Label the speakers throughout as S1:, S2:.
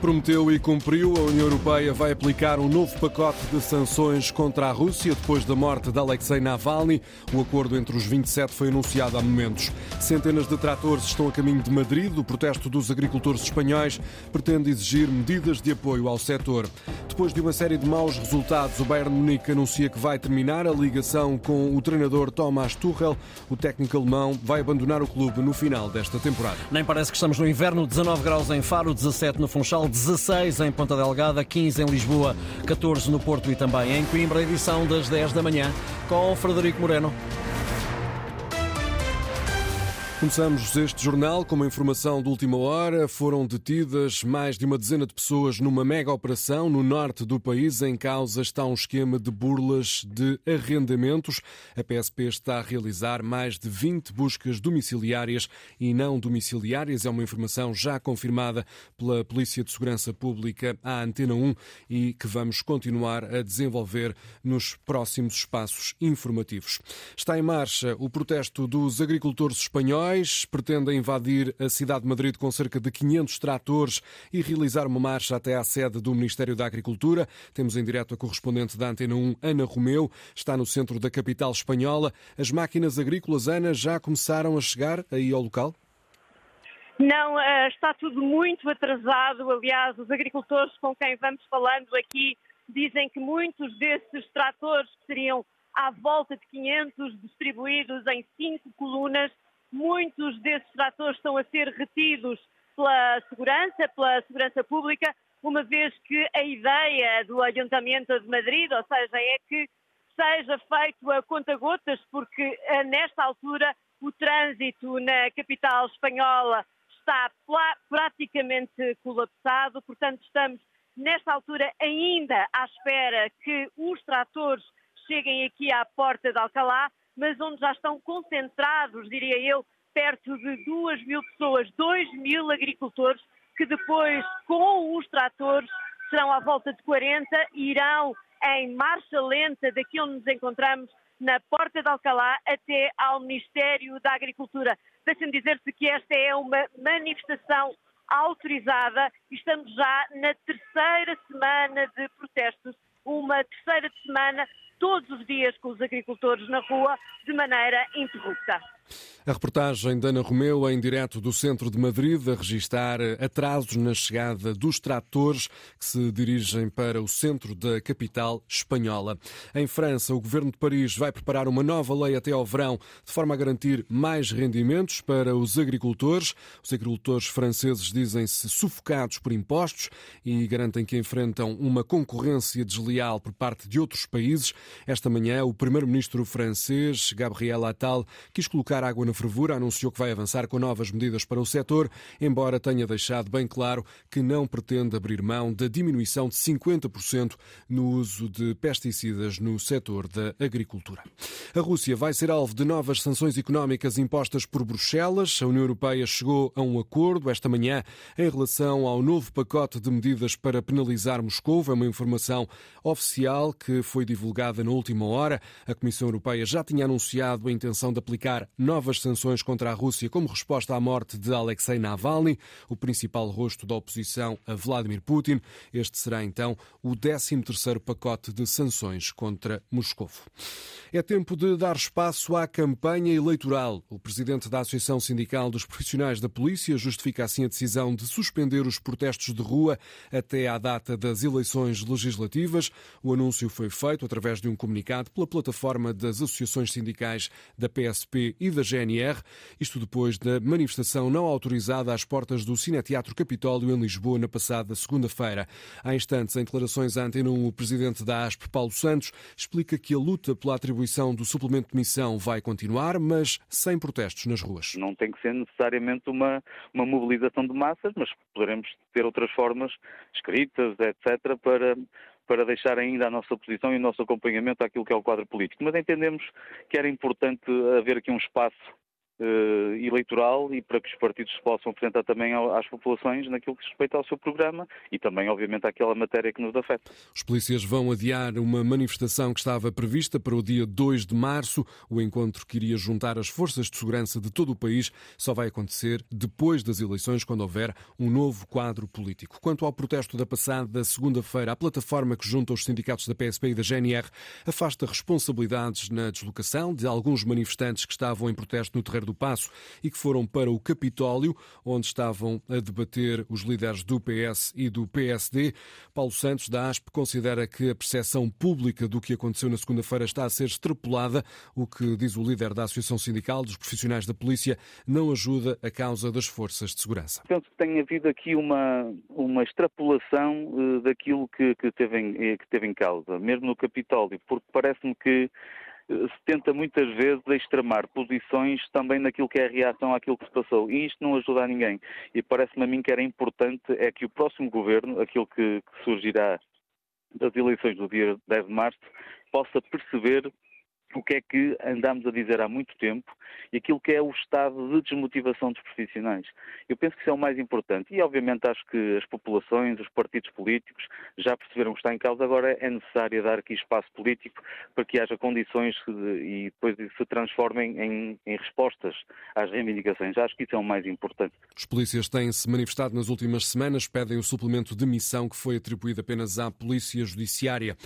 S1: Prometeu e cumpriu, a União Europeia vai aplicar um novo pacote de sanções contra a Rússia depois da morte de Alexei Navalny. O acordo entre os 27 foi anunciado há momentos. Centenas de tratores estão a caminho de Madrid. O protesto dos agricultores espanhóis pretende exigir medidas de apoio ao setor. Depois de uma série de maus resultados, o Bayern Munique anuncia que vai terminar a ligação com o treinador Thomas Tuchel. O técnico alemão vai abandonar o clube no final desta temporada.
S2: Nem parece que estamos no inverno. 19 graus em Faro, 17 no Funchal. 16 em Ponta Delgada, 15 em Lisboa, 14 no Porto e também em Coimbra, edição das 10 da manhã, com Frederico Moreno.
S1: Começamos este jornal com uma informação de última hora. Foram detidas mais de uma dezena de pessoas numa mega operação no norte do país. Em causa está um esquema de burlas de arrendamentos. A PSP está a realizar mais de 20 buscas domiciliárias e não domiciliárias. É uma informação já confirmada pela Polícia de Segurança Pública à Antena 1 e que vamos continuar a desenvolver nos próximos espaços informativos. Está em marcha o protesto dos agricultores espanhóis pretendem invadir a cidade de Madrid com cerca de 500 tratores e realizar uma marcha até à sede do Ministério da Agricultura. Temos em direto a correspondente da Antena 1, Ana Romeu, está no centro da capital espanhola. As máquinas agrícolas, Ana, já começaram a chegar aí ao local?
S3: Não, eh, está tudo muito atrasado. Aliás, os agricultores com quem vamos falando aqui dizem que muitos desses tratores que seriam à volta de 500 distribuídos em cinco colunas Muitos desses tratores estão a ser retidos pela segurança, pela segurança pública, uma vez que a ideia do Ayuntamiento de Madrid, ou seja, é que seja feito a conta-gotas, porque eh, nesta altura o trânsito na capital espanhola está praticamente colapsado, portanto estamos nesta altura ainda à espera que os tratores cheguem aqui à porta de Alcalá, mas onde já estão concentrados, diria eu, perto de 2 mil pessoas, 2 mil agricultores, que depois, com os tratores, serão à volta de 40, irão em marcha lenta daqui onde nos encontramos, na Porta de Alcalá, até ao Ministério da Agricultura. Deixem-me dizer-se que esta é uma manifestação autorizada estamos já na terceira semana de protestos, uma terceira semana todos os dias com os agricultores na rua de maneira interrupta.
S1: A reportagem da Ana Romeu em direto do centro de Madrid a registar atrasos na chegada dos tratores que se dirigem para o centro da capital espanhola. Em França, o governo de Paris vai preparar uma nova lei até ao verão de forma a garantir mais rendimentos para os agricultores. Os agricultores franceses dizem-se sufocados por impostos e garantem que enfrentam uma concorrência desleal por parte de outros países. Esta manhã, o primeiro-ministro francês, Gabriel Attal, quis colocar água na fervura, anunciou que vai avançar com novas medidas para o setor, embora tenha deixado bem claro que não pretende abrir mão da diminuição de 50% no uso de pesticidas no setor da agricultura. A Rússia vai ser alvo de novas sanções económicas impostas por Bruxelas. A União Europeia chegou a um acordo esta manhã em relação ao novo pacote de medidas para penalizar Moscou. É uma informação oficial que foi divulgada na última hora. A Comissão Europeia já tinha anunciado a intenção de aplicar novas sanções contra a Rússia como resposta à morte de Alexei Navalny, o principal rosto da oposição a Vladimir Putin. Este será então o 13º pacote de sanções contra Moscou. É tempo de dar espaço à campanha eleitoral. O presidente da Associação Sindical dos Profissionais da Polícia justifica assim a decisão de suspender os protestos de rua até à data das eleições legislativas. O anúncio foi feito através de um comunicado pela plataforma das associações sindicais da PSP e da GNR, isto depois da manifestação não autorizada às portas do Cineteatro Capitólio em Lisboa na passada segunda-feira. Há instantes, em declarações à Antena 1, o presidente da ASP, Paulo Santos, explica que a luta pela atribuição do suplemento de missão vai continuar, mas sem protestos nas ruas.
S4: Não tem que ser necessariamente uma, uma mobilização de massas, mas poderemos ter outras formas escritas, etc., para para deixar ainda a nossa posição e o nosso acompanhamento àquilo que é o quadro político. Mas entendemos que era importante haver aqui um espaço uh, eleitoral e para que os partidos se possam apresentar também às populações naquilo que respeita ao seu programa e também, obviamente, àquela matéria que nos afeta.
S1: Os polícias vão adiar uma manifestação que estava prevista para o dia 2 de março. O encontro que iria juntar as forças de segurança de todo o país só vai acontecer depois das eleições, quando houver um novo quadro político. Quanto ao protesto da passada segunda-feira, a plataforma que junta os sindicatos da PSP e da GNR afasta responsabilidades na deslocação de alguns manifestantes que estavam em protesto no terreiro do Passo e que foram para o Capitólio, onde estavam a debater os líderes do PS e do PSD. Paulo Santos, da ASP, considera que a percepção pública do que aconteceu na segunda-feira está a ser extrapolada, o que, diz o líder da Associação Sindical dos Profissionais da Polícia, não ajuda a causa das forças de segurança.
S4: Penso que tem havido aqui uma, uma extrapolação uh, daquilo que, que, teve em, eh, que teve em causa, mesmo no Capitólio, porque parece-me que se tenta muitas vezes extremar posições também naquilo que é a reação àquilo que se passou. E isto não ajuda a ninguém. E parece-me a mim que era importante é que o próximo governo, aquilo que, que surgirá das eleições do dia 10 de março, possa perceber o que é que andamos a dizer há muito tempo e aquilo que é o estado de desmotivação dos profissionais. Eu penso que isso é o mais importante e, obviamente, acho que as populações, os partidos políticos já perceberam que está em causa. Agora é necessário dar aqui espaço político para que haja condições e depois se transformem em, em respostas às reivindicações. Acho que isso é o mais importante.
S1: Os polícias têm-se manifestado nas últimas semanas, pedem o suplemento de missão que foi atribuído apenas à Polícia Judiciária.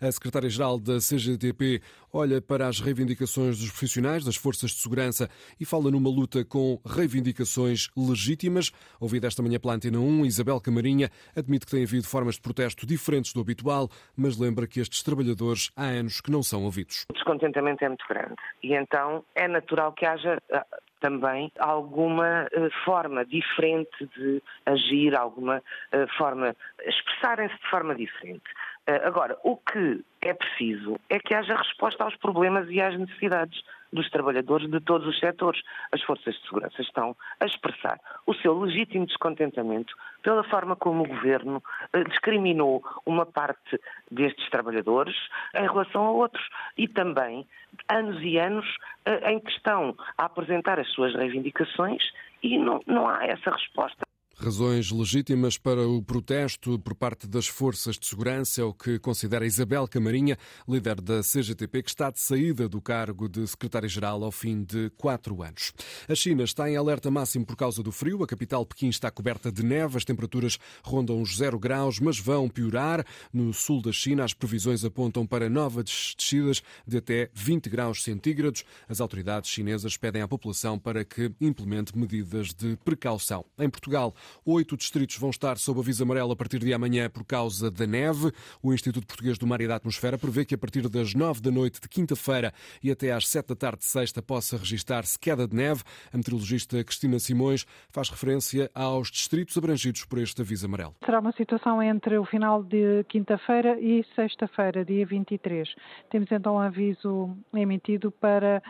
S1: A secretária-geral da CGTP olha para as reivindicações dos profissionais das forças de segurança e fala numa luta com reivindicações legítimas. Ouvida esta manhã pela Antena 1, Isabel Camarinha admite que tem havido formas de protesto diferentes do habitual, mas lembra que estes trabalhadores há anos que não são ouvidos.
S5: O descontentamento é muito grande e então é natural que haja ah, também alguma uh, forma diferente de agir, alguma uh, forma, expressarem-se de forma diferente. Uh, agora, o que é preciso é que haja resposta aos problemas e às necessidades dos trabalhadores de todos os setores. As forças de segurança estão a expressar o seu legítimo descontentamento pela forma como o governo eh, discriminou uma parte destes trabalhadores em relação a outros e também anos e anos eh, em que estão a apresentar as suas reivindicações e não, não há essa resposta.
S1: Razões legítimas para o protesto por parte das forças de segurança é o que considera Isabel Camarinha, líder da CGTP, que está de saída do cargo de secretária-geral ao fim de quatro anos. A China está em alerta máximo por causa do frio. A capital Pequim está coberta de neve. As temperaturas rondam os zero graus, mas vão piorar. No sul da China, as previsões apontam para novas descidas de até 20 graus centígrados. As autoridades chinesas pedem à população para que implemente medidas de precaução. Em Portugal, Oito distritos vão estar sob aviso amarelo a partir de amanhã por causa da neve. O Instituto Português do Mar e da Atmosfera prevê que a partir das nove da noite de quinta-feira e até às sete da tarde de sexta possa registrar-se queda de neve. A meteorologista Cristina Simões faz referência aos distritos abrangidos por este aviso amarelo.
S6: Será uma situação entre o final de quinta-feira e sexta-feira, dia 23. Temos então um aviso emitido para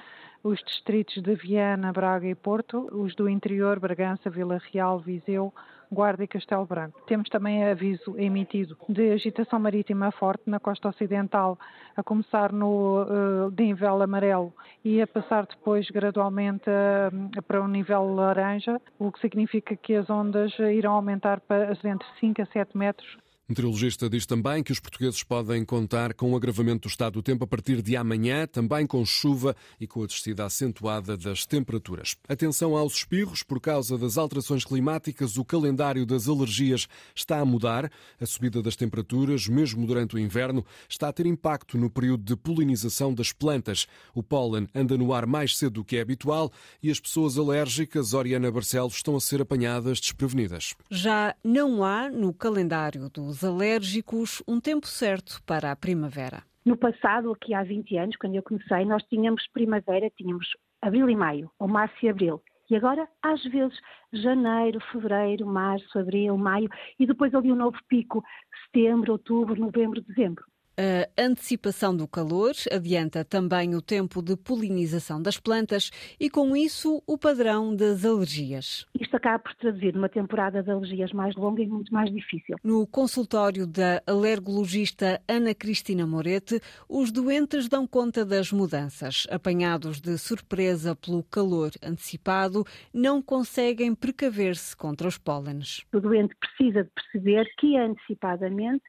S6: os distritos de Viana, Braga e Porto, os do interior, Bragança, Vila Real, Viseu, Guarda e Castelo Branco. Temos também aviso emitido de agitação marítima forte na costa ocidental, a começar no uh, nível amarelo e a passar depois gradualmente uh, para o nível laranja, o que significa que as ondas irão aumentar para entre 5 a 7 metros
S1: meteorologista diz também que os portugueses podem contar com o agravamento do estado do tempo a partir de amanhã, também com chuva e com a descida acentuada das temperaturas. Atenção aos espirros, por causa das alterações climáticas, o calendário das alergias está a mudar. A subida das temperaturas, mesmo durante o inverno, está a ter impacto no período de polinização das plantas. O pólen anda no ar mais cedo do que é habitual e as pessoas alérgicas, Oriana Barcelos, estão a ser apanhadas desprevenidas.
S7: Já não há no calendário dos alérgicos um tempo certo para a primavera.
S8: No passado, aqui há 20 anos, quando eu comecei, nós tínhamos primavera, tínhamos abril e maio, ou março e abril. E agora, às vezes, janeiro, fevereiro, março, abril, maio, e depois ali um novo pico, setembro, outubro, novembro, dezembro.
S7: A antecipação do calor adianta também o tempo de polinização das plantas e, com isso, o padrão das alergias.
S8: Isto acaba por traduzir numa temporada de alergias mais longa e muito mais difícil.
S7: No consultório da alergologista Ana Cristina Morete, os doentes dão conta das mudanças. Apanhados de surpresa pelo calor antecipado, não conseguem precaver-se contra os pólenes.
S8: O doente precisa de perceber que antecipadamente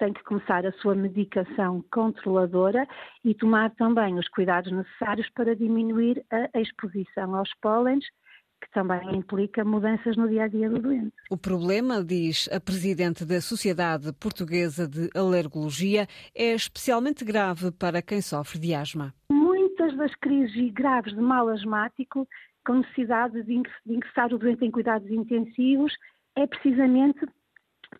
S8: tem que começar a sua medicação controladora e tomar também os cuidados necessários para diminuir a exposição aos pólenes que também implica mudanças no dia a dia do doente.
S7: O problema, diz a presidente da Sociedade Portuguesa de Alergologia, é especialmente grave para quem sofre de asma.
S8: Muitas das crises graves de mal asmático, com necessidade de ingressar o doente em cuidados intensivos, é precisamente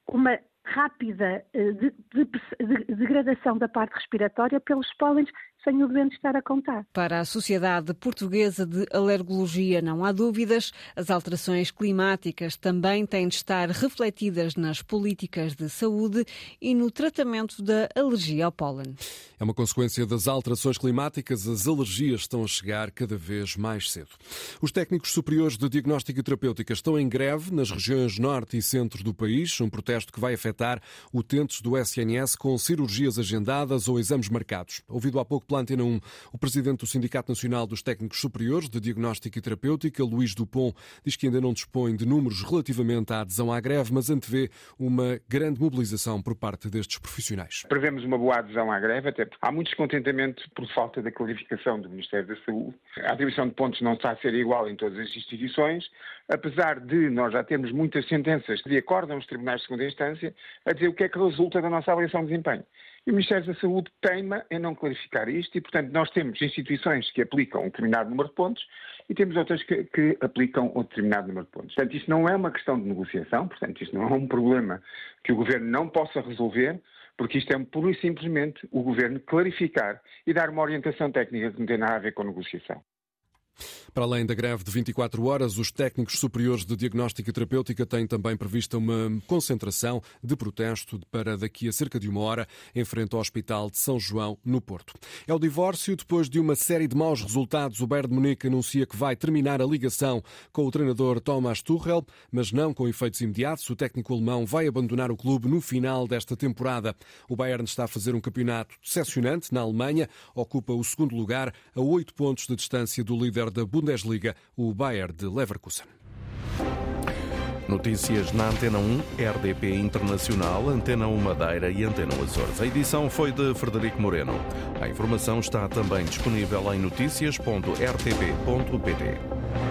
S8: uma rápida eh, de, de, de, degradação da parte respiratória pelos pólenes sem o doente estar a contar.
S7: Para a Sociedade Portuguesa de Alergologia não há dúvidas, as alterações climáticas também têm de estar refletidas nas políticas de saúde e no tratamento da alergia ao pólen.
S1: É uma consequência das alterações climáticas, as alergias estão a chegar cada vez mais cedo. Os técnicos superiores de diagnóstico e terapêutica estão em greve nas regiões norte e centro do país, um protesto que vai afetar utentes do SNS com cirurgias agendadas ou exames marcados. Ouvido há pouco pela Antena 1, o presidente do Sindicato Nacional dos Técnicos Superiores de Diagnóstico e Terapêutica, Luís Dupont, diz que ainda não dispõe de números relativamente à adesão à greve, mas antevê uma grande mobilização por parte destes profissionais.
S9: Prevemos uma boa adesão à greve, até porque há muito descontentamento por falta da clarificação do Ministério da Saúde. A atribuição de pontos não está a ser igual em todas as instituições, apesar de nós já termos muitas sentenças que acordam os tribunais de segunda instância a dizer o que é que resulta da nossa avaliação de desempenho. E o Ministério da Saúde teima em não clarificar isto e, portanto, nós temos instituições que aplicam um determinado número de pontos e temos outras que, que aplicam um determinado número de pontos. Portanto, isto não é uma questão de negociação, portanto, isto não é um problema que o Governo não possa resolver, porque isto é pura e simplesmente o Governo clarificar e dar uma orientação técnica que não tem nada a ver com negociação.
S1: Para além da greve de 24 horas, os técnicos superiores de diagnóstica terapêutica têm também prevista uma concentração de protesto para daqui a cerca de uma hora em frente ao Hospital de São João, no Porto. É o divórcio. Depois de uma série de maus resultados, o Bayern de Munique anuncia que vai terminar a ligação com o treinador Thomas Tuchel, mas não com efeitos imediatos. O técnico alemão vai abandonar o clube no final desta temporada. O Bayern está a fazer um campeonato decepcionante na Alemanha, ocupa o segundo lugar a oito pontos de distância do líder da Bundesliga, o Bayern de Leverkusen.
S10: Notícias na Antena 1, RDP Internacional, Antena 1 Madeira e Antena Açores. A edição foi de Frederico Moreno. A informação está também disponível em notícias.rtp.pt.